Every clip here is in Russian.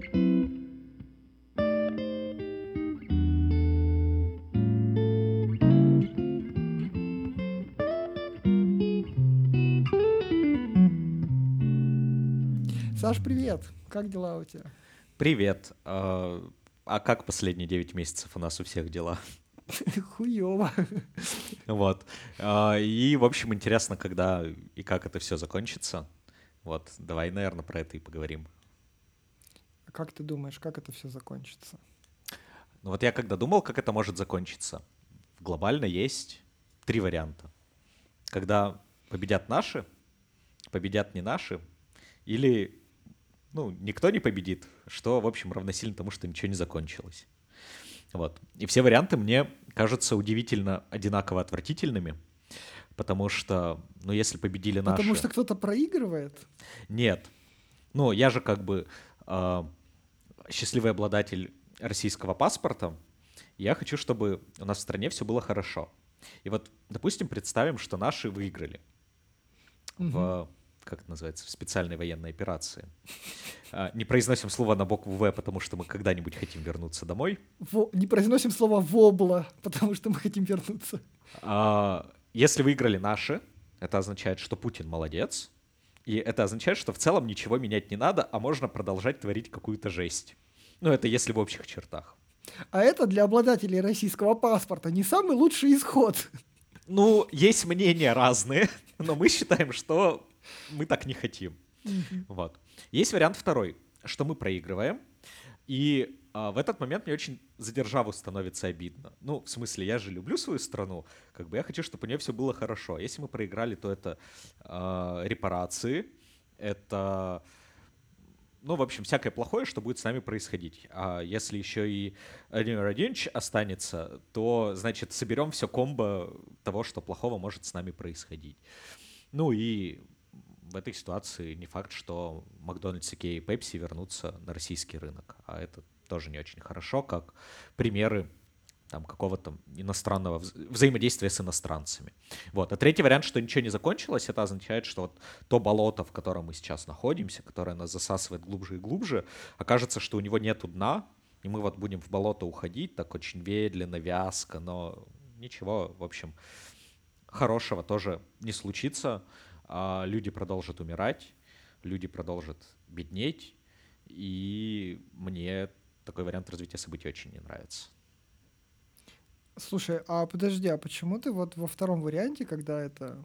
Саш, привет! Как дела у тебя? Привет. А, а как последние 9 месяцев у нас у всех дела? Хуёво. Вот. А, и, в общем, интересно, когда и как это все закончится. Вот, давай, наверное, про это и поговорим. А как ты думаешь, как это все закончится? Ну вот я когда думал, как это может закончиться, глобально есть три варианта. Когда победят наши, победят не наши, или ну, никто не победит, что, в общем, равносильно тому, что ничего не закончилось. Вот. И все варианты мне кажутся удивительно одинаково отвратительными, потому что, ну, если победили наши... Потому что кто-то проигрывает? Нет. Ну, я же как бы э, счастливый обладатель российского паспорта, я хочу, чтобы у нас в стране все было хорошо. И вот, допустим, представим, что наши выиграли угу. в как это называется, в специальной военной операции. А, не произносим слово на букву «В», потому что мы когда-нибудь хотим вернуться домой. Во, не произносим слово «вобла», потому что мы хотим вернуться. А, если выиграли наши, это означает, что Путин молодец, и это означает, что в целом ничего менять не надо, а можно продолжать творить какую-то жесть. Ну, это если в общих чертах. А это для обладателей российского паспорта не самый лучший исход. Ну, есть мнения разные, но мы считаем, что мы так не хотим. Вот. Есть вариант второй, что мы проигрываем, и а, в этот момент мне очень за державу становится обидно. Ну, в смысле, я же люблю свою страну, как бы я хочу, чтобы у нее все было хорошо. Если мы проиграли, то это а, репарации, это ну, в общем, всякое плохое, что будет с нами происходить. А если еще и Владимир Владимирович останется, то, значит, соберем все комбо того, что плохого может с нами происходить. Ну и в этой ситуации не факт, что Макдональдс, Икея и Пепси вернутся на российский рынок. А это тоже не очень хорошо, как примеры там какого-то иностранного вза взаимодействия с иностранцами. Вот. А третий вариант, что ничего не закончилось, это означает, что вот то болото, в котором мы сейчас находимся, которое нас засасывает глубже и глубже, окажется, что у него нету дна, и мы вот будем в болото уходить так очень медленно, вязко, но ничего, в общем, хорошего тоже не случится а люди продолжат умирать, люди продолжат беднеть, и мне такой вариант развития событий очень не нравится. Слушай, а подожди, а почему ты вот во втором варианте, когда это...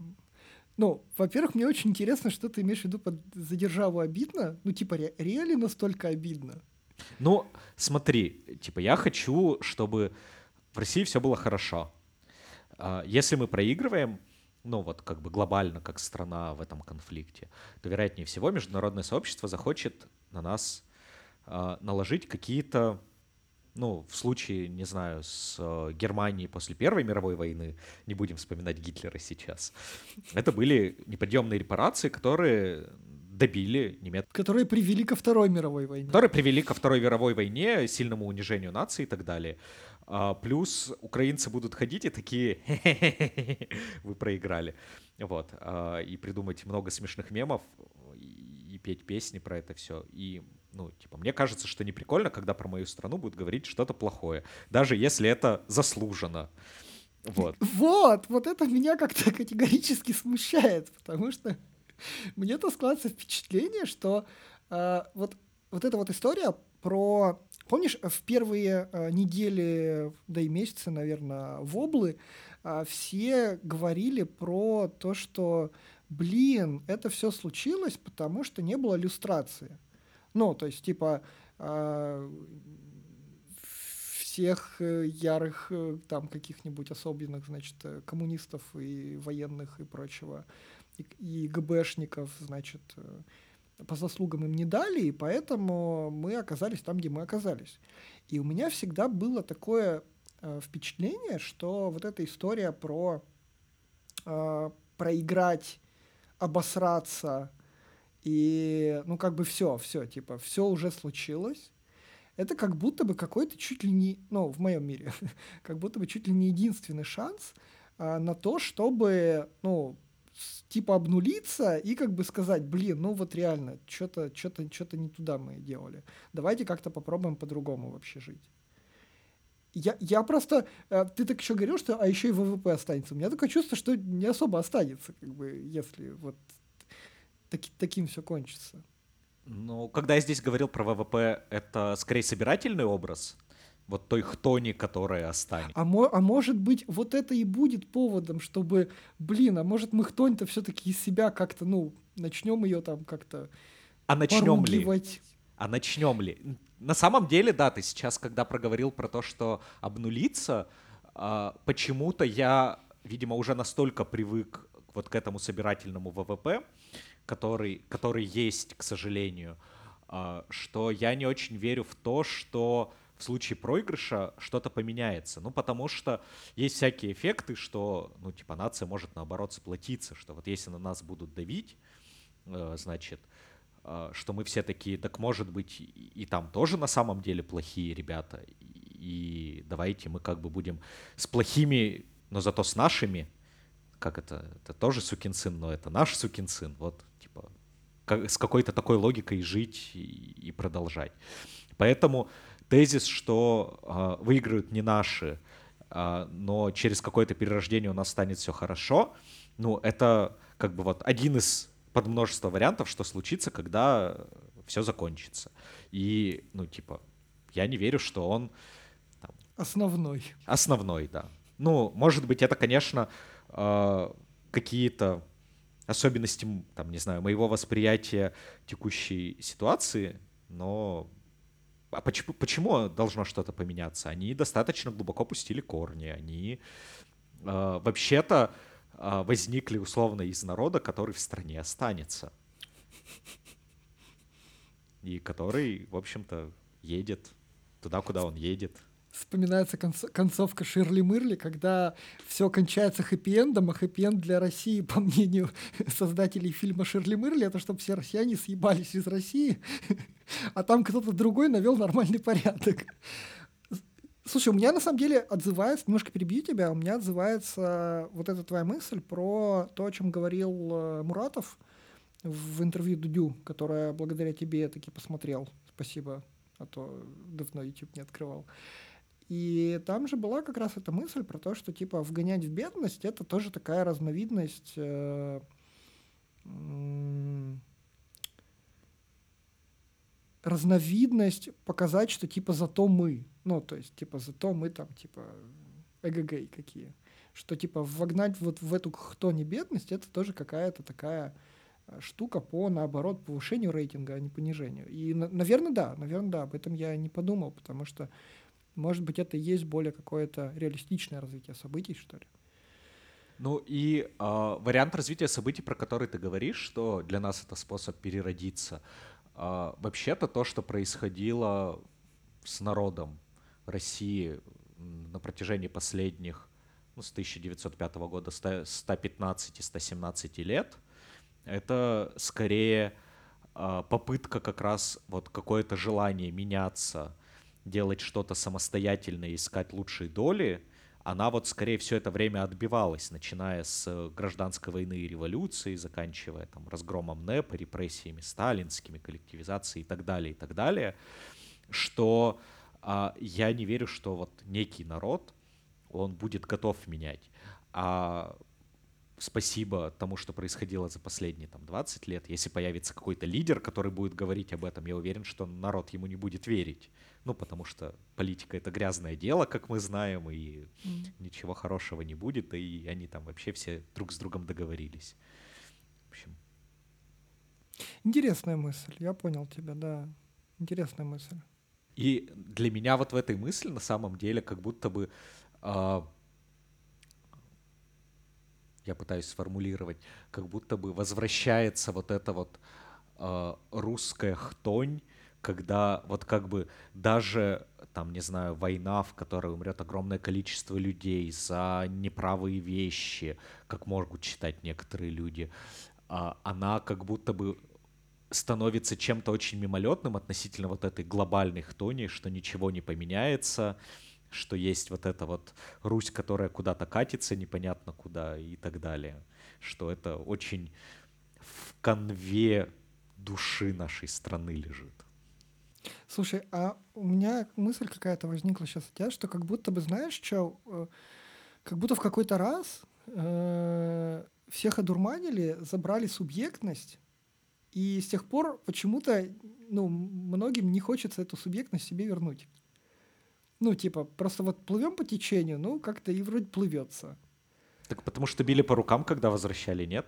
Ну, во-первых, мне очень интересно, что ты имеешь в виду под «за державу обидно». Ну, типа, ре- реально настолько обидно? Ну, смотри, типа, я хочу, чтобы в России все было хорошо. А, если мы проигрываем, ну вот как бы глобально, как страна в этом конфликте, то вероятнее всего международное сообщество захочет на нас э, наложить какие-то, ну, в случае, не знаю, с э, Германией после Первой мировой войны, не будем вспоминать Гитлера сейчас, это были неподъемные репарации, которые добили немец... Которые привели ко Второй мировой войне. Которые привели ко Второй мировой войне, сильному унижению нации и так далее. А, плюс украинцы будут ходить и такие, вы проиграли. Вот. А, и придумать много смешных мемов и, и петь песни про это все. И, ну, типа, мне кажется, что не прикольно, когда про мою страну будут говорить что-то плохое. Даже если это заслужено. Вот. Вот, вот это меня как-то категорически смущает, потому что мне-то складывается впечатление, что э, вот, вот эта вот история про Помнишь, в первые э, недели, да и месяцы, наверное, воблы, э, все говорили про то, что, блин, это все случилось, потому что не было иллюстрации. Ну, то есть, типа, э, всех ярых там каких-нибудь особенных, значит, коммунистов и военных и прочего, и, и ГБшников, значит, по заслугам им не дали, и поэтому мы оказались там, где мы оказались. И у меня всегда было такое э, впечатление, что вот эта история про э, проиграть, обосраться и, ну, как бы все, все, типа, все уже случилось. Это как будто бы какой-то чуть ли не, ну, в моем мире, как будто бы чуть ли не единственный шанс э, на то, чтобы, ну, типа обнулиться и как бы сказать, блин, ну вот реально, что-то что-то что-то не туда мы делали. Давайте как-то попробуем по-другому вообще жить. Я, я просто, э, ты так еще говорил, что, а еще и ВВП останется. У меня такое чувство, что не особо останется, как бы, если вот таки, таким все кончится. Ну, когда я здесь говорил про ВВП, это скорее собирательный образ, вот той хтони, которая останется. А, мо- а может быть, вот это и будет поводом, чтобы, блин, а может мы хтонь-то все-таки из себя как-то, ну, начнем ее там как-то А начнем ли? А начнем ли? На самом деле, да, ты сейчас, когда проговорил про то, что обнулиться, а, почему-то я, видимо, уже настолько привык вот к этому собирательному ВВП, который, который есть, к сожалению, а, что я не очень верю в то, что в случае проигрыша что-то поменяется. Ну, потому что есть всякие эффекты, что, ну, типа, нация может, наоборот, сплотиться, что вот если на нас будут давить, э, значит, э, что мы все такие, так может быть, и, там тоже на самом деле плохие ребята, и давайте мы как бы будем с плохими, но зато с нашими, как это, это тоже сукин сын, но это наш сукин сын, вот, типа, как, с какой-то такой логикой жить и, и продолжать. Поэтому тезис, что э, выиграют не наши, э, но через какое-то перерождение у нас станет все хорошо, ну, это как бы вот один из под множество вариантов, что случится, когда все закончится. И, ну, типа, я не верю, что он... Там, основной. Основной, да. Ну, может быть, это, конечно, э, какие-то особенности, там, не знаю, моего восприятия текущей ситуации, но а почему, почему должно что-то поменяться? Они достаточно глубоко пустили корни, они э, вообще-то э, возникли условно из народа, который в стране останется. И который, в общем-то, едет туда, куда он едет вспоминается концовка Ширли Мырли, когда все кончается хэппи-эндом, а хэппи-энд для России, по мнению создателей фильма Ширли Мырли, это чтобы все россияне съебались из России, а там кто-то другой навел нормальный порядок. Слушай, у меня на самом деле отзывается, немножко перебью тебя, у меня отзывается вот эта твоя мысль про то, о чем говорил э, Муратов в интервью Дудю, которое благодаря тебе я таки посмотрел. Спасибо, а то давно YouTube не открывал. И там же была как раз эта мысль про то, что типа вгонять в бедность это тоже такая разновидность э, разновидность показать, что типа зато мы. Ну, то есть, типа, зато мы там, типа, эгэгэй какие. Что, типа, вогнать вот в эту кто не бедность, это тоже какая-то такая э, штука по, наоборот, повышению рейтинга, а не понижению. И, наверное, да, наверное, да, об этом я не подумал, потому что может быть, это и есть более какое-то реалистичное развитие событий, что ли. Ну и э, вариант развития событий, про который ты говоришь, что для нас это способ переродиться. Э, вообще-то то, что происходило с народом России на протяжении последних, ну, с 1905 года, 115-117 лет, это скорее э, попытка как раз вот какое-то желание меняться, делать что-то самостоятельно и искать лучшие доли, она вот скорее все это время отбивалась, начиная с гражданской войны и революции, заканчивая там разгромом НЭПа, репрессиями сталинскими, коллективизацией и так далее, и так далее, что а, я не верю, что вот некий народ, он будет готов менять. А спасибо тому, что происходило за последние там, 20 лет. Если появится какой-то лидер, который будет говорить об этом, я уверен, что народ ему не будет верить. Ну, потому что политика — это грязное дело, как мы знаем, и mm. ничего хорошего не будет, и они там вообще все друг с другом договорились. В общем. Интересная мысль, я понял тебя, да. Интересная мысль. И для меня вот в этой мысли на самом деле как будто бы э, я пытаюсь сформулировать, как будто бы возвращается вот эта вот э, русская хтонь, когда вот как бы даже там, не знаю, война, в которой умрет огромное количество людей за неправые вещи, как могут читать некоторые люди, э, она как будто бы становится чем-то очень мимолетным относительно вот этой глобальной хтони, что ничего не поменяется, что есть вот эта вот Русь, которая куда-то катится, непонятно куда и так далее. Что это очень в конве души нашей страны лежит. Слушай, а у меня мысль какая-то возникла сейчас у тебя, что как будто бы, знаешь, что, э, как будто в какой-то раз э, всех одурманили, забрали субъектность, и с тех пор почему-то ну, многим не хочется эту субъектность себе вернуть. Ну, типа, просто вот плывем по течению, ну, как-то и вроде плывется. Так потому что били по рукам, когда возвращали, нет?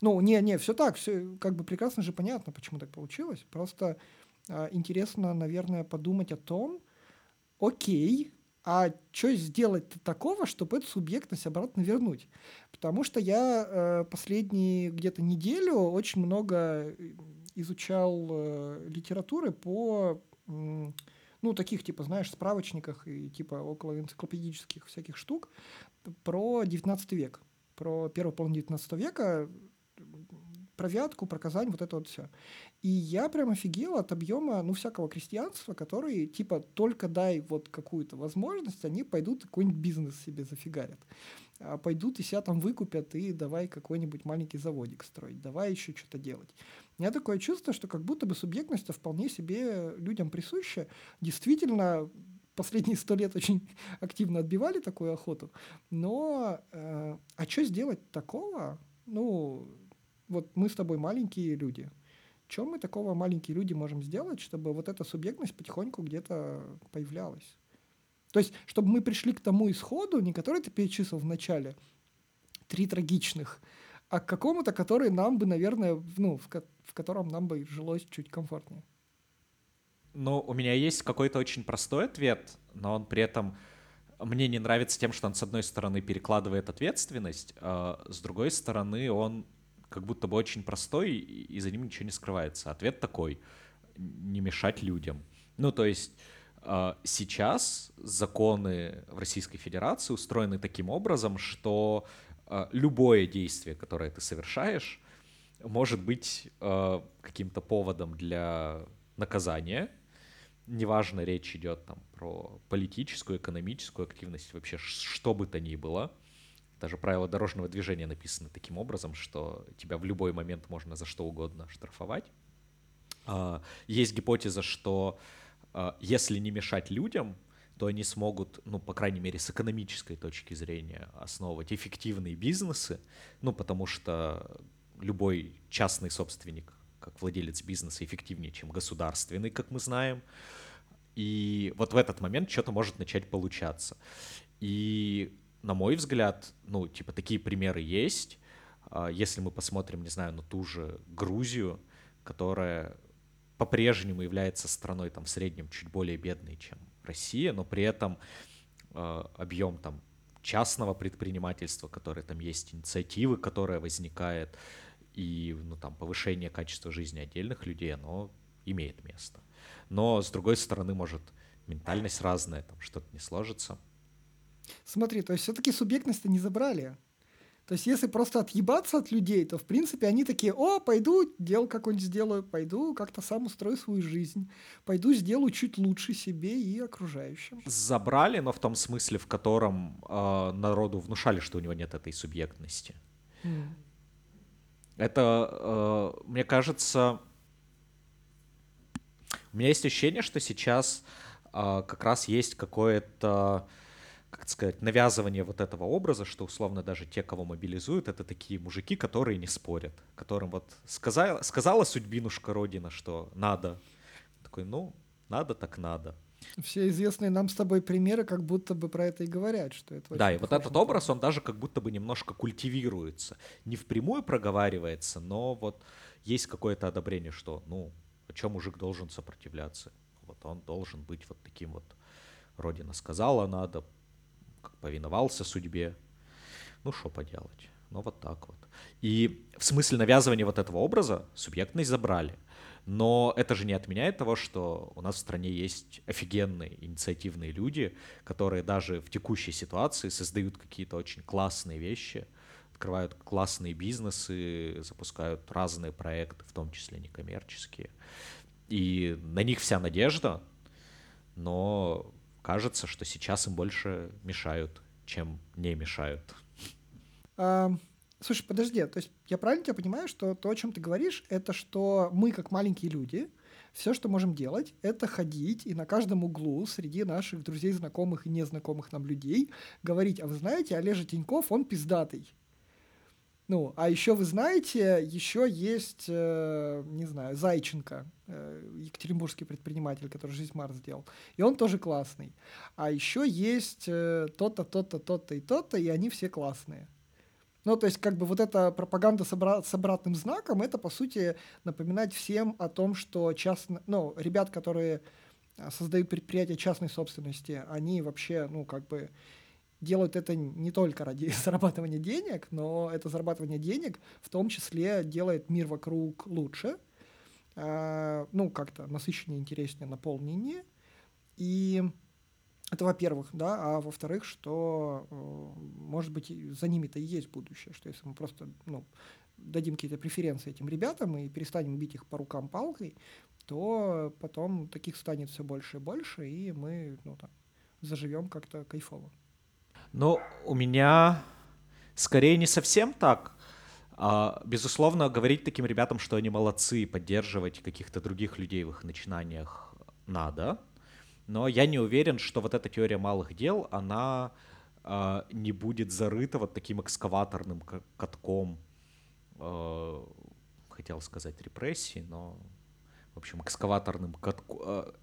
Ну, не, не, все так, все как бы прекрасно же понятно, почему так получилось. Просто э, интересно, наверное, подумать о том, окей, а что сделать такого, чтобы эту субъектность обратно вернуть? Потому что я э, последние где-то неделю очень много изучал э, литературы по э, ну, таких, типа, знаешь, справочниках и, типа, около энциклопедических всяких штук про 19 век, про первую половину 19 века, про Вятку, про Казань, вот это вот все. И я прям офигел от объема, ну, всякого крестьянства, которые, типа, только дай вот какую-то возможность, они пойдут какой-нибудь бизнес себе зафигарят. А пойдут и себя там выкупят, и давай какой-нибудь маленький заводик строить, давай еще что-то делать. У меня такое чувство, что как будто бы субъектность вполне себе людям присуща. Действительно, последние сто лет очень активно отбивали такую охоту. Но э, а что сделать такого? Ну, вот мы с тобой маленькие люди. Чем мы такого маленькие люди можем сделать, чтобы вот эта субъектность потихоньку где-то появлялась? То есть, чтобы мы пришли к тому исходу, не который ты перечислил в начале, три трагичных, а к какому-то, который нам бы, наверное, ну, в, ко- в котором нам бы жилось чуть комфортнее. Ну, у меня есть какой-то очень простой ответ, но он при этом мне не нравится тем, что он, с одной стороны, перекладывает ответственность, а с другой стороны, он как будто бы очень простой, и за ним ничего не скрывается. Ответ такой — не мешать людям. Ну, то есть сейчас законы в Российской Федерации устроены таким образом, что а, любое действие, которое ты совершаешь, может быть а, каким-то поводом для наказания. Неважно, речь идет там про политическую, экономическую активность, вообще что бы то ни было. Даже правила дорожного движения написаны таким образом, что тебя в любой момент можно за что угодно штрафовать. Есть гипотеза, что а, если не мешать людям, то они смогут, ну, по крайней мере, с экономической точки зрения основывать эффективные бизнесы, ну, потому что любой частный собственник, как владелец бизнеса, эффективнее, чем государственный, как мы знаем. И вот в этот момент что-то может начать получаться. И, на мой взгляд, ну, типа, такие примеры есть. А, если мы посмотрим, не знаю, на ту же Грузию, которая по-прежнему является страной там в среднем чуть более бедной, чем Россия, но при этом э, объем там частного предпринимательства, которое там есть, инициативы, которая возникает, и ну, там, повышение качества жизни отдельных людей, оно имеет место. Но, с другой стороны, может, ментальность разная, там что-то не сложится. Смотри, то есть все-таки субъектность не забрали. То есть если просто отъебаться от людей, то в принципе они такие, о, пойду дел какой-нибудь сделаю, пойду как-то сам устрою свою жизнь, пойду сделаю чуть лучше себе и окружающим. Забрали, но в том смысле, в котором э, народу внушали, что у него нет этой субъектности. Mm. Это, э, мне кажется, у меня есть ощущение, что сейчас э, как раз есть какое-то как сказать, навязывание вот этого образа, что условно даже те, кого мобилизуют, это такие мужики, которые не спорят, которым вот сказала, сказала судьбинушка Родина, что надо. Такой, ну, надо так надо. Все известные нам с тобой примеры как будто бы про это и говорят, что это Да, и вот этот образ, он даже как будто бы немножко культивируется. Не впрямую проговаривается, но вот есть какое-то одобрение, что, ну, о чем мужик должен сопротивляться? Вот он должен быть вот таким вот Родина сказала, надо, повиновался судьбе. Ну, что поделать. Ну, вот так вот. И в смысле навязывания вот этого образа субъектность забрали. Но это же не отменяет того, что у нас в стране есть офигенные инициативные люди, которые даже в текущей ситуации создают какие-то очень классные вещи, открывают классные бизнесы, запускают разные проекты, в том числе некоммерческие. И на них вся надежда, но кажется, что сейчас им больше мешают, чем не мешают. А, слушай, подожди, то есть я правильно тебя понимаю, что то, о чем ты говоришь, это что мы, как маленькие люди, все, что можем делать, это ходить и на каждом углу среди наших друзей, знакомых и незнакомых нам людей говорить, а вы знаете, Олежа Тиньков, он пиздатый. Ну, а еще вы знаете, еще есть, э, не знаю, Зайченко, э, екатеринбургский предприниматель, который «Жизнь Марс» сделал. И он тоже классный. А еще есть э, то-то, то-то, то-то и то-то, и они все классные. Ну, то есть, как бы вот эта пропаганда с, обра- с обратным знаком, это, по сути, напоминать всем о том, что частно, ну, ребят, которые а, создают предприятия частной собственности, они вообще, ну, как бы делают это не только ради зарабатывания денег, но это зарабатывание денег в том числе делает мир вокруг лучше, э, ну, как-то насыщеннее, интереснее, наполненнее. И это во-первых, да, а во-вторых, что, э, может быть, за ними-то и есть будущее, что если мы просто, ну, дадим какие-то преференции этим ребятам и перестанем бить их по рукам палкой, то потом таких станет все больше и больше, и мы, ну, там, заживем как-то кайфово. Ну, у меня скорее не совсем так. А, безусловно, говорить таким ребятам, что они молодцы, поддерживать каких-то других людей в их начинаниях надо — но я не уверен, что вот эта теория малых дел, она э, не будет зарыта вот таким экскаваторным катком, э, хотел сказать репрессии, но, в общем, экскаваторным катком.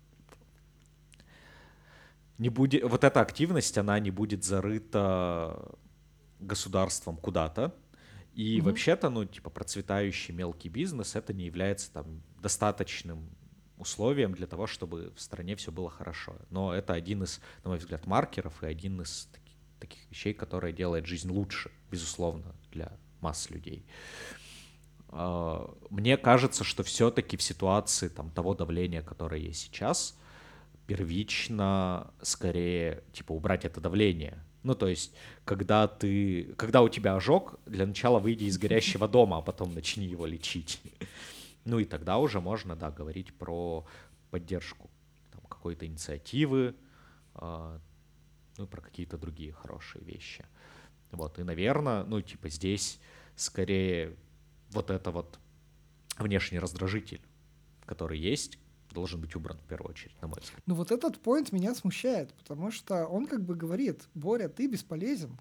Не будет, вот эта активность, она не будет зарыта государством куда-то. И mm-hmm. вообще-то, ну, типа, процветающий мелкий бизнес, это не является там достаточным условием для того, чтобы в стране все было хорошо. Но это один из, на мой взгляд, маркеров и один из таких, таких вещей, которые делает жизнь лучше, безусловно, для масс людей. А, мне кажется, что все-таки в ситуации там, того давления, которое есть сейчас, первично скорее типа убрать это давление. Ну, то есть, когда ты, когда у тебя ожог, для начала выйди из горящего дома, а потом начни его лечить. Ну и тогда уже можно, да, говорить про поддержку там, какой-то инициативы, э, ну про какие-то другие хорошие вещи. Вот, и, наверное, ну, типа здесь скорее вот это вот внешний раздражитель, который есть, должен быть убран в первую очередь, на мой взгляд. Ну вот этот поинт меня смущает, потому что он как бы говорит, Боря, ты бесполезен.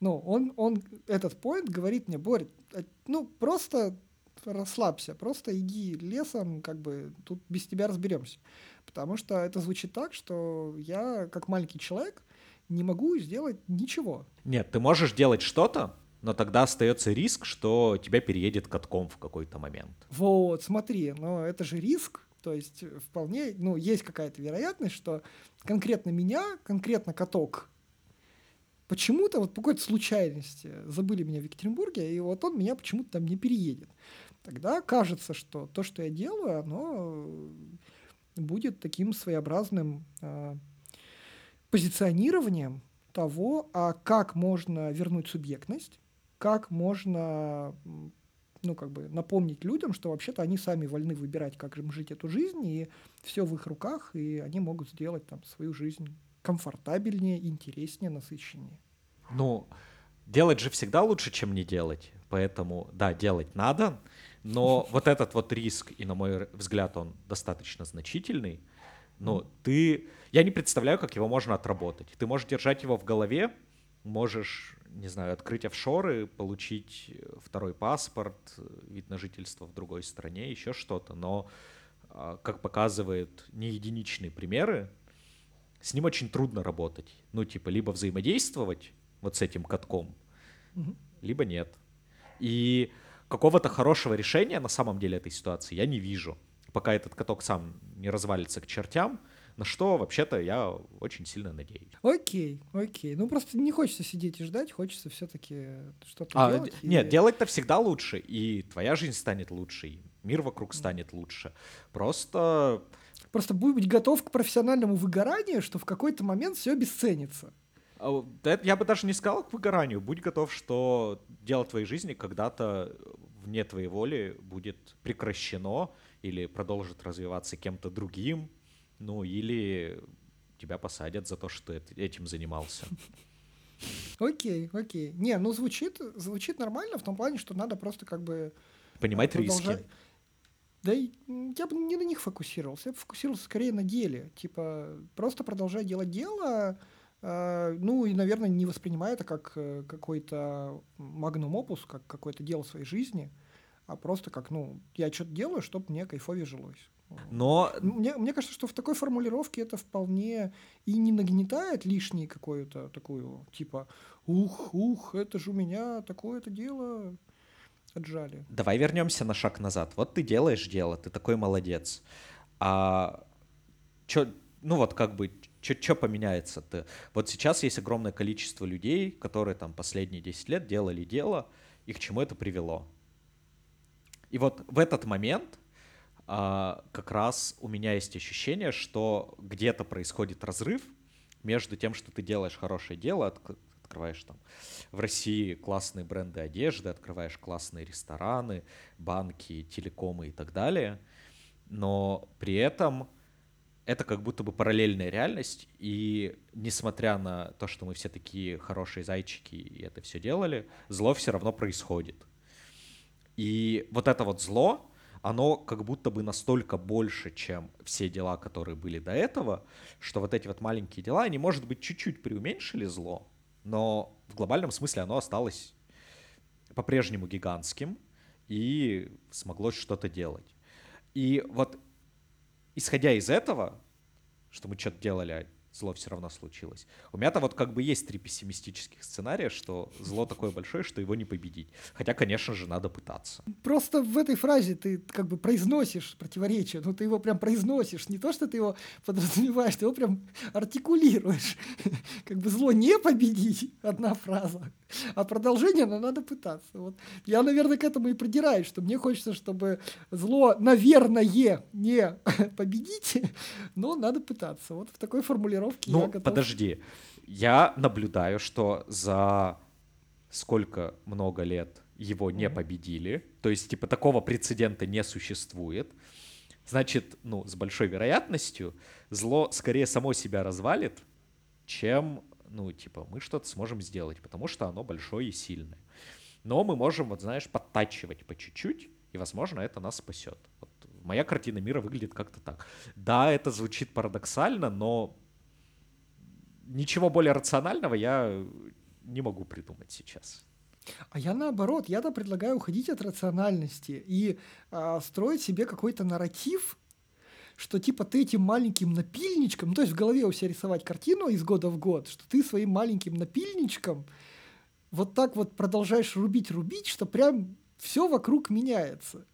Ну, он, он, этот поинт говорит мне, Боря, э, ну, просто расслабься, просто иди лесом, как бы тут без тебя разберемся. Потому что это звучит так, что я, как маленький человек, не могу сделать ничего. Нет, ты можешь делать что-то, но тогда остается риск, что тебя переедет катком в какой-то момент. Вот, смотри, но это же риск, то есть вполне, ну, есть какая-то вероятность, что конкретно меня, конкретно каток, почему-то вот по какой-то случайности забыли меня в Екатеринбурге, и вот он меня почему-то там не переедет. Тогда кажется, что то, что я делаю, оно будет таким своеобразным э, позиционированием того, а как можно вернуть субъектность, как можно ну, как бы напомнить людям, что вообще-то они сами вольны выбирать, как им жить эту жизнь, и все в их руках, и они могут сделать там свою жизнь комфортабельнее, интереснее, насыщеннее. Ну, делать же всегда лучше, чем не делать. Поэтому, да, делать надо, но вот этот вот риск, и на мой взгляд он достаточно значительный, но ты... Я не представляю, как его можно отработать. Ты можешь держать его в голове, можешь, не знаю, открыть офшоры, получить второй паспорт, вид на жительство в другой стране, еще что-то, но, а, как показывают не единичные примеры, с ним очень трудно работать. Ну, типа, либо взаимодействовать вот с этим катком, либо нет. И какого-то хорошего решения на самом деле этой ситуации я не вижу, пока этот каток сам не развалится к чертям, на что вообще-то я очень сильно надеюсь. Окей, окей. Ну просто не хочется сидеть и ждать, хочется все-таки что-то а, делать. И... Нет, делать-то всегда лучше, и твоя жизнь станет лучше, и мир вокруг станет лучше. Просто... Просто будь быть готов к профессиональному выгоранию, что в какой-то момент все обесценится. А, я бы даже не сказал к выгоранию. Будь готов, что дело твоей жизни когда-то вне твоей воли будет прекращено или продолжит развиваться кем-то другим, ну или тебя посадят за то, что ты этим занимался. Окей, окей. Не, ну звучит, звучит нормально в том плане, что надо просто как бы... Понимать продолжать... риски. Да я бы не на них фокусировался, я бы фокусировался скорее на деле. Типа, просто продолжай делать дело, э, ну и, наверное, не воспринимай это как э, какой-то магнум опус, как какое-то дело своей жизни, а просто как, ну, я что-то делаю, чтобы мне кайфовее жилось. Но... Мне, мне кажется, что в такой формулировке это вполне и не нагнетает лишней какую-то такую, типа, ух, ух, это же у меня такое-то дело отжали. Давай вернемся на шаг назад. Вот ты делаешь дело, ты такой молодец. А чё, ну вот как бы, что поменяется? Ты, вот сейчас есть огромное количество людей, которые там последние 10 лет делали дело, и к чему это привело. И вот в этот момент как раз у меня есть ощущение, что где-то происходит разрыв между тем, что ты делаешь хорошее дело, открываешь там в России классные бренды одежды, открываешь классные рестораны, банки, телекомы и так далее, но при этом это как будто бы параллельная реальность, и несмотря на то, что мы все такие хорошие зайчики и это все делали, зло все равно происходит. И вот это вот зло, оно как будто бы настолько больше, чем все дела, которые были до этого, что вот эти вот маленькие дела, они, может быть, чуть-чуть преуменьшили зло, но в глобальном смысле оно осталось по-прежнему гигантским и смогло что-то делать. И вот исходя из этого, что мы что-то делали, зло все равно случилось. У меня-то вот как бы есть три пессимистических сценария, что зло такое большое, что его не победить. Хотя, конечно же, надо пытаться. Просто в этой фразе ты как бы произносишь противоречие, но ты его прям произносишь. Не то, что ты его подразумеваешь, ты его прям артикулируешь. Как бы зло не победить, одна фраза. А продолжение, но надо пытаться. Вот. Я, наверное, к этому и придираюсь, что мне хочется, чтобы зло, наверное, не победить, но надо пытаться. Вот в такой формулировке ну, я готов. подожди. Я наблюдаю, что за сколько много лет его не победили, то есть, типа, такого прецедента не существует, значит, ну, с большой вероятностью зло скорее само себя развалит, чем ну, типа, мы что-то сможем сделать, потому что оно большое и сильное. Но мы можем, вот знаешь, подтачивать по чуть-чуть, и, возможно, это нас спасет. Вот моя картина мира выглядит как-то так. Да, это звучит парадоксально, но ничего более рационального я не могу придумать сейчас. А я наоборот, я-то предлагаю уходить от рациональности и а, строить себе какой-то нарратив, что типа ты этим маленьким напильничком, ну, то есть в голове у себя рисовать картину из года в год, что ты своим маленьким напильничком вот так вот продолжаешь рубить-рубить, что прям все вокруг меняется.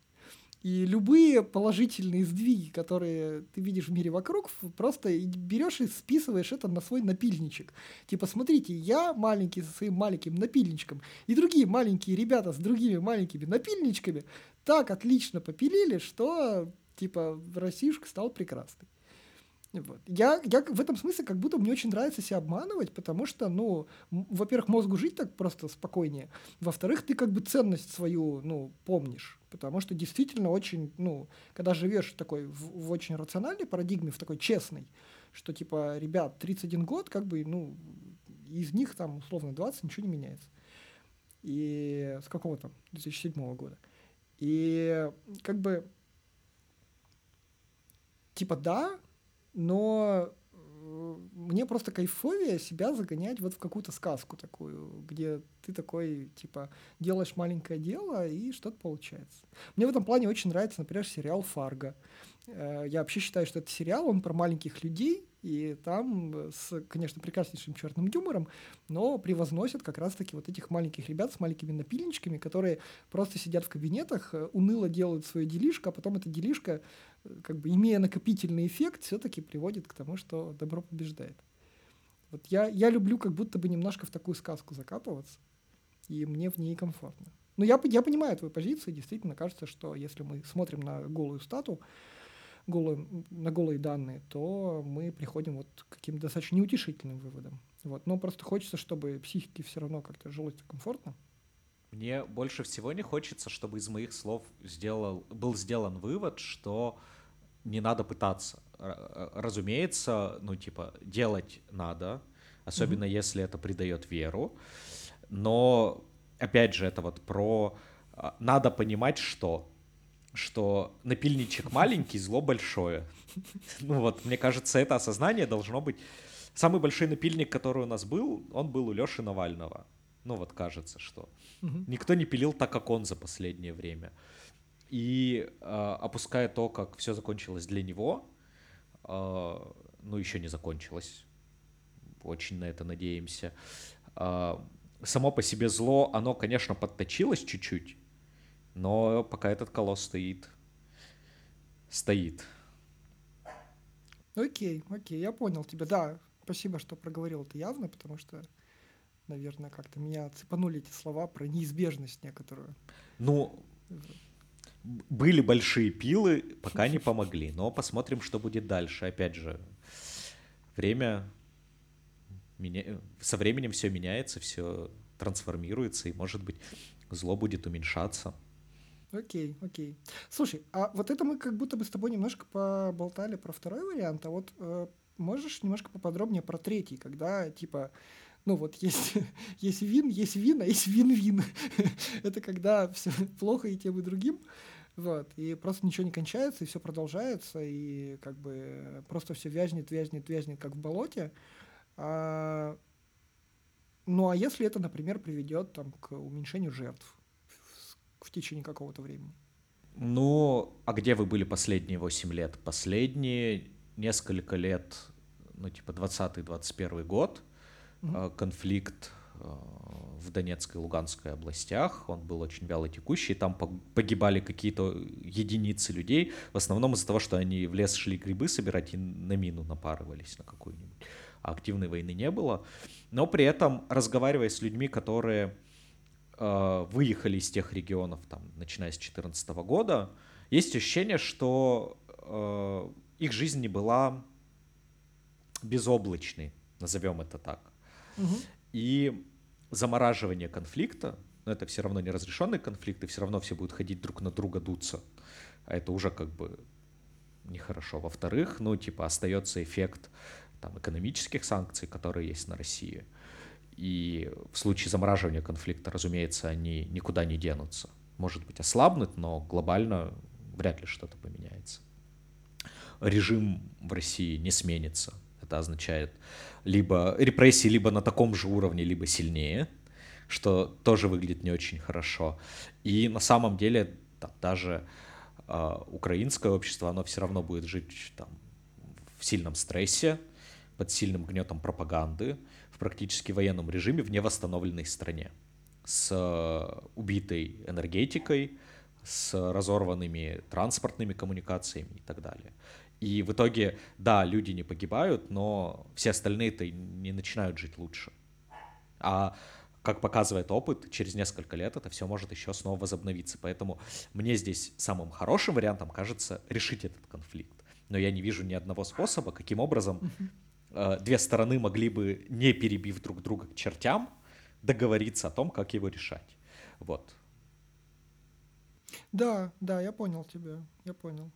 И любые положительные сдвиги, которые ты видишь в мире вокруг, просто берешь и списываешь это на свой напильничек. Типа, смотрите, я маленький со своим маленьким напильничком, и другие маленькие ребята с другими маленькими напильничками так отлично попилили, что типа Россиюшка стал прекрасной. Вот. Я, я в этом смысле как будто мне очень нравится себя обманывать, потому что, ну, во-первых, мозгу жить так просто спокойнее, во-вторых, ты как бы ценность свою, ну, помнишь, потому что действительно очень, ну, когда живешь такой в, в очень рациональной парадигме, в такой честной, что типа, ребят, 31 год, как бы, ну, из них там условно 20 ничего не меняется. И с какого там, 2007 года. И как бы типа да, но э, мне просто кайфовее себя загонять вот в какую-то сказку такую, где ты такой, типа, делаешь маленькое дело, и что-то получается. Мне в этом плане очень нравится, например, сериал «Фарго». Э, я вообще считаю, что это сериал, он про маленьких людей, и там с, конечно, прекраснейшим черным юмором, но превозносят как раз-таки вот этих маленьких ребят с маленькими напильничками, которые просто сидят в кабинетах, э, уныло делают свою делишко, а потом эта делишка, э, как бы имея накопительный эффект, все-таки приводит к тому, что добро побеждает. Вот я, я люблю как будто бы немножко в такую сказку закапываться, и мне в ней комфортно. Но я, я понимаю твою позицию, действительно кажется, что если мы смотрим на голую стату, голые, на голые данные, то мы приходим вот к каким-то достаточно неутешительным выводам. Вот. Но просто хочется, чтобы психике все равно как-то жилось комфортно. Мне больше всего не хочется, чтобы из моих слов сделал, был сделан вывод, что не надо пытаться. разумеется, ну, типа, делать надо, особенно mm-hmm. если это придает веру. Но, опять же, это вот про... А, надо понимать, что что напильничек маленький, зло большое. Ну вот, мне кажется, это осознание должно быть... Самый большой напильник, который у нас был, он был у Леши Навального. Ну вот кажется, что угу. никто не пилил так, как он за последнее время. И э, опуская то, как все закончилось для него, э, ну еще не закончилось, очень на это надеемся. Э, само по себе зло, оно, конечно, подточилось чуть-чуть, но пока этот колосс стоит, стоит. Окей, окей, я понял тебя. Да, спасибо, что проговорил это явно, потому что, наверное, как-то меня цепанули эти слова про неизбежность некоторую. Ну, были большие пилы, пока не помогли. Но посмотрим, что будет дальше. Опять же, время меня... со временем все меняется, все трансформируется, и, может быть, зло будет уменьшаться. Окей, окей. Слушай, а вот это мы как будто бы с тобой немножко поболтали про второй вариант, а вот э, можешь немножко поподробнее про третий, когда типа ну вот есть, есть вин, есть вин, а есть вин-вин. это когда все плохо и тем, и другим. Вот, и просто ничего не кончается, и все продолжается, и как бы просто все вязнет, вязнет, вязнет, как в болоте. А, ну а если это, например, приведет там, к уменьшению жертв? В течение какого-то времени. Ну, а где вы были последние 8 лет? Последние несколько лет, ну, типа 20-21 год, угу. конфликт э, в Донецкой и Луганской областях, он был очень вяло текущий, там погибали какие-то единицы людей, в основном из-за того, что они в лес шли грибы собирать и на мину напарывались на какую-нибудь. А активной войны не было. Но при этом, разговаривая с людьми, которые выехали из тех регионов, там, начиная с 2014 года, есть ощущение, что э, их жизнь не была безоблачной, назовем это так. Угу. И замораживание конфликта, но это все равно неразрешенные конфликты, все равно все будут ходить друг на друга дуться. А это уже как бы нехорошо. Во-вторых, ну, типа, остается эффект там, экономических санкций, которые есть на России. И в случае замораживания конфликта, разумеется, они никуда не денутся. Может быть, ослабнут, но глобально вряд ли что-то поменяется. Режим в России не сменится. Это означает либо репрессии либо на таком же уровне, либо сильнее, что тоже выглядит не очень хорошо. И на самом деле там, даже э, украинское общество, оно все равно будет жить там, в сильном стрессе, под сильным гнетом пропаганды, практически военном режиме в невосстановленной стране с э, убитой энергетикой, с разорванными транспортными коммуникациями и так далее. И в итоге, да, люди не погибают, но все остальные-то не начинают жить лучше. А как показывает опыт, через несколько лет это все может еще снова возобновиться. Поэтому мне здесь самым хорошим вариантом кажется решить этот конфликт. Но я не вижу ни одного способа, каким образом Э, две стороны могли бы, не перебив друг друга к чертям, договориться о том, как его решать. Вот. Да, да, я понял тебя, я понял.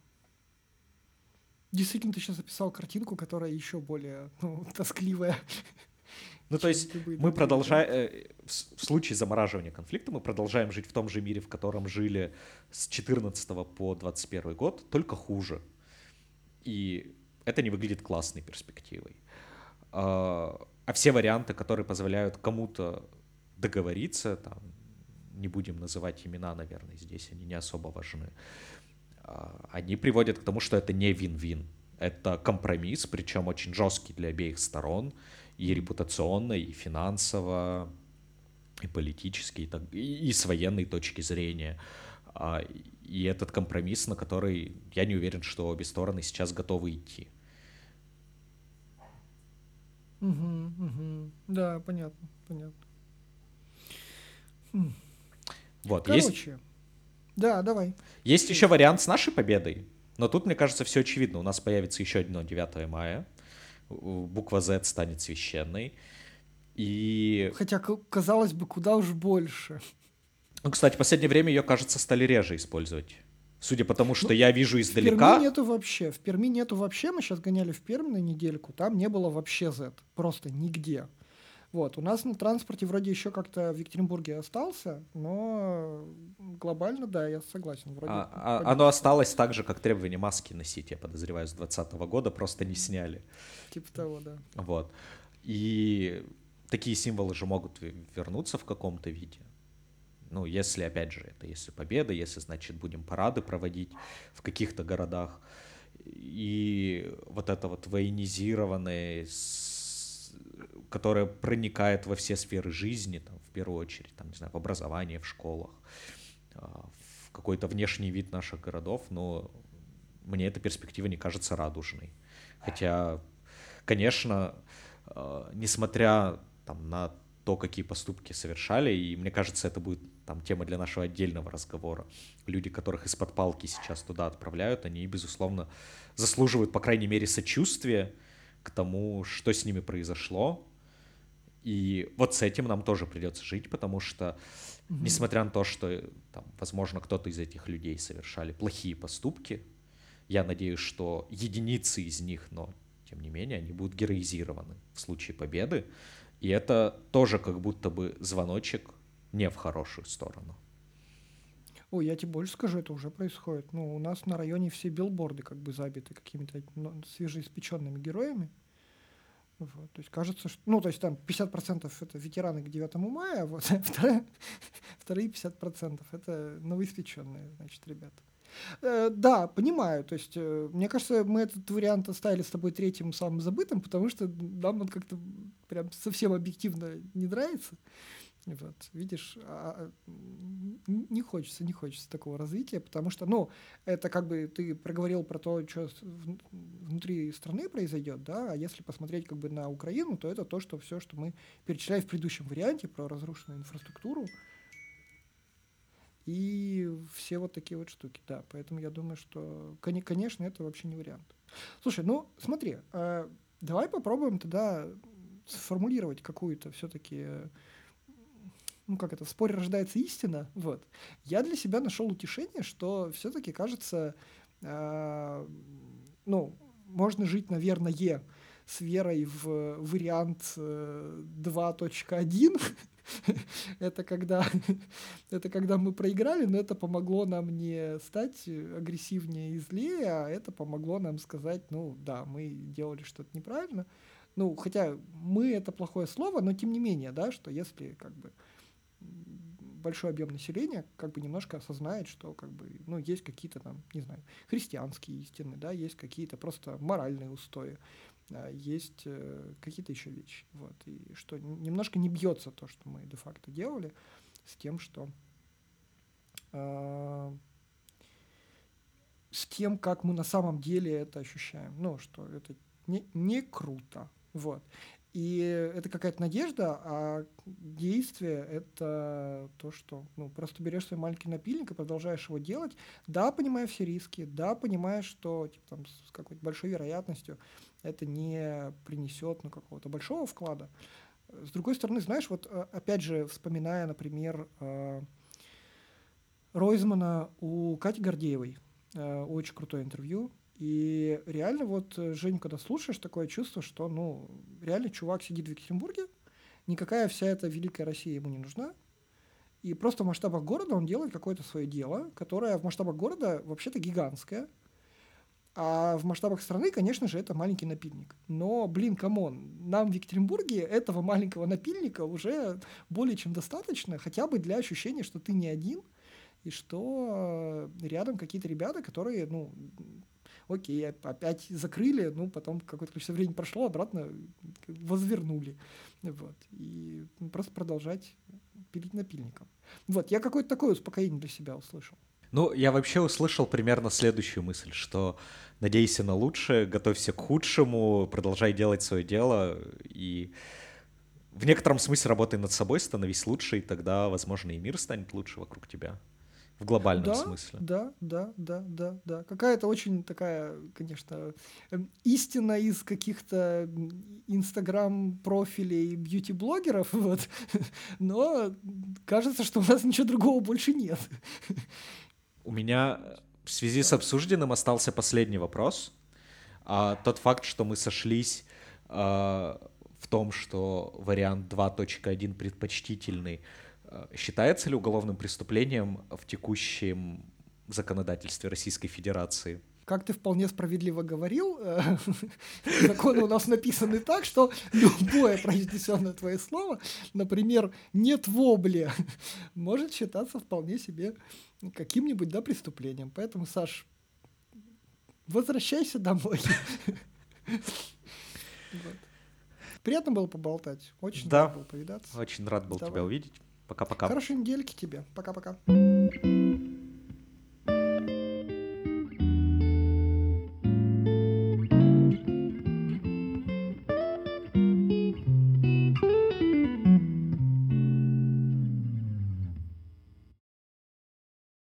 Действительно, ты сейчас записал картинку, которая еще более ну, тоскливая. Ну, то есть мы продолжаем, э, в случае замораживания конфликта, мы продолжаем жить в том же мире, в котором жили с 14 по 21 год, только хуже. И это не выглядит классной перспективой. А, а все варианты, которые позволяют кому-то договориться, там, не будем называть имена, наверное, здесь они не особо важны, а, они приводят к тому, что это не вин-вин. Это компромисс, причем очень жесткий для обеих сторон, и репутационно, и финансово, и политически, и, так, и, и с военной точки зрения. А, и этот компромисс, на который я не уверен, что обе стороны сейчас готовы идти. Угу, угу. Да, понятно, понятно. Вот, Короче, есть... да, давай. Есть еще вариант с нашей победой, но тут, мне кажется, все очевидно. У нас появится еще одно 9 мая, буква Z станет священной, и... Хотя, казалось бы, куда уж больше. Ну, кстати, в последнее время ее, кажется, стали реже использовать Судя по тому, что ну, я вижу издалека... В Перми нету вообще. В Перми нету вообще. Мы сейчас гоняли в Пермь на недельку. Там не было вообще Z. Просто нигде. Вот. У нас на транспорте вроде еще как-то в Екатеринбурге остался, но глобально, да, я согласен. Вроде, а, а, оно осталось так же, как требование маски носить, я подозреваю, с 2020 года, просто не сняли. Типа того, да. Вот. И такие символы же могут вернуться в каком-то виде. Ну, если, опять же, это если победа, если, значит, будем парады проводить в каких-то городах. И вот это вот военизированное которая проникает во все сферы жизни, там, в первую очередь, там, не знаю, в образовании, в школах, а, в какой-то внешний вид наших городов, но мне эта перспектива не кажется радужной. Хотя, конечно, а, несмотря там, на то, какие поступки совершали, и мне кажется, это будет там тема для нашего отдельного разговора. Люди, которых из-под палки сейчас туда отправляют, они, безусловно, заслуживают, по крайней мере, сочувствия к тому, что с ними произошло, и вот с этим нам тоже придется жить, потому что, mm-hmm. несмотря на то, что, там, возможно, кто-то из этих людей совершали плохие поступки, я надеюсь, что единицы из них, но тем не менее, они будут героизированы в случае победы. И это тоже как будто бы звоночек не в хорошую сторону. Ой, я тебе больше скажу, это уже происходит. Ну, у нас на районе все билборды как бы забиты какими-то ну, свежеиспеченными героями. Вот, то есть кажется, что, ну, то есть там 50% это ветераны к 9 мая, а вот вторые, вторые 50% это новоиспеченные, значит, ребята. Э, да, понимаю, то есть э, мне кажется, мы этот вариант оставили с тобой третьим самым забытым, потому что нам он как-то прям совсем объективно не нравится. Вот, видишь, а, а не хочется, не хочется такого развития, потому что, ну, это как бы ты проговорил про то, что внутри страны произойдет, да, а если посмотреть как бы на Украину, то это то, что все, что мы перечисляли в предыдущем варианте про разрушенную инфраструктуру и все вот такие вот штуки, да, поэтому я думаю, что, конечно, это вообще не вариант. Слушай, ну, смотри, а, давай попробуем тогда сформулировать какую-то все-таки ну как это, в споре рождается истина, вот. Я для себя нашел утешение, что все-таки кажется, э, ну, можно жить, наверное, с верой в вариант э, 2.1. это когда это когда мы проиграли, но это помогло нам не стать агрессивнее и злее, а это помогло нам сказать, ну да, мы делали что-то неправильно. Ну, хотя мы это плохое слово, но тем не менее, да, что если как бы большой объем населения как бы немножко осознает, что как бы, ну, есть какие-то там, не знаю, христианские истины, да, есть какие-то просто моральные устои, есть э, какие-то еще вещи, вот, и что немножко не бьется то, что мы де-факто делали, с тем, что э, с тем, как мы на самом деле это ощущаем, ну, что это не, не круто, вот. И это какая-то надежда, а действие — это то, что ну, просто берешь свой маленький напильник и продолжаешь его делать. Да, понимая все риски, да, понимая, что типа, там, с какой-то большой вероятностью это не принесет ну, какого-то большого вклада. С другой стороны, знаешь, вот а, опять же, вспоминая, например, а, Ройзмана у Кати Гордеевой, а, очень крутое интервью, и реально вот, э, Жень, когда слушаешь, такое чувство, что, ну, реально чувак сидит в Екатеринбурге, никакая вся эта великая Россия ему не нужна, и просто в масштабах города он делает какое-то свое дело, которое в масштабах города вообще-то гигантское, а в масштабах страны, конечно же, это маленький напильник. Но, блин, come on, нам в Екатеринбурге этого маленького напильника уже более чем достаточно, хотя бы для ощущения, что ты не один, и что э, рядом какие-то ребята, которые, ну, окей, опять закрыли, ну, потом какое-то количество времени прошло, обратно возвернули. Вот. И просто продолжать пилить напильником. Вот, я какое-то такое успокоение для себя услышал. Ну, я вообще услышал примерно следующую мысль, что надейся на лучшее, готовься к худшему, продолжай делать свое дело и в некотором смысле работай над собой, становись лучше, и тогда, возможно, и мир станет лучше вокруг тебя в глобальном да, смысле. Да, да, да, да, да. Какая-то очень такая, конечно, эм, истина из каких-то инстаграм-профилей бьюти-блогеров, вот. но кажется, что у нас ничего другого больше нет. У меня В связи с обсужденным остался последний вопрос. А, тот факт, что мы сошлись а, в том, что вариант 2.1 предпочтительный, считается ли уголовным преступлением в текущем законодательстве Российской Федерации? как ты вполне справедливо говорил, э, законы у нас написаны так, что любое произнесенное твое слово, например, «нет вобли», может считаться вполне себе каким-нибудь да, преступлением. Поэтому, Саш, возвращайся домой. Приятно было поболтать. Очень да. рад был повидаться. Очень рад был Давай. тебя увидеть. Пока-пока. Хорошей недельки тебе. Пока-пока.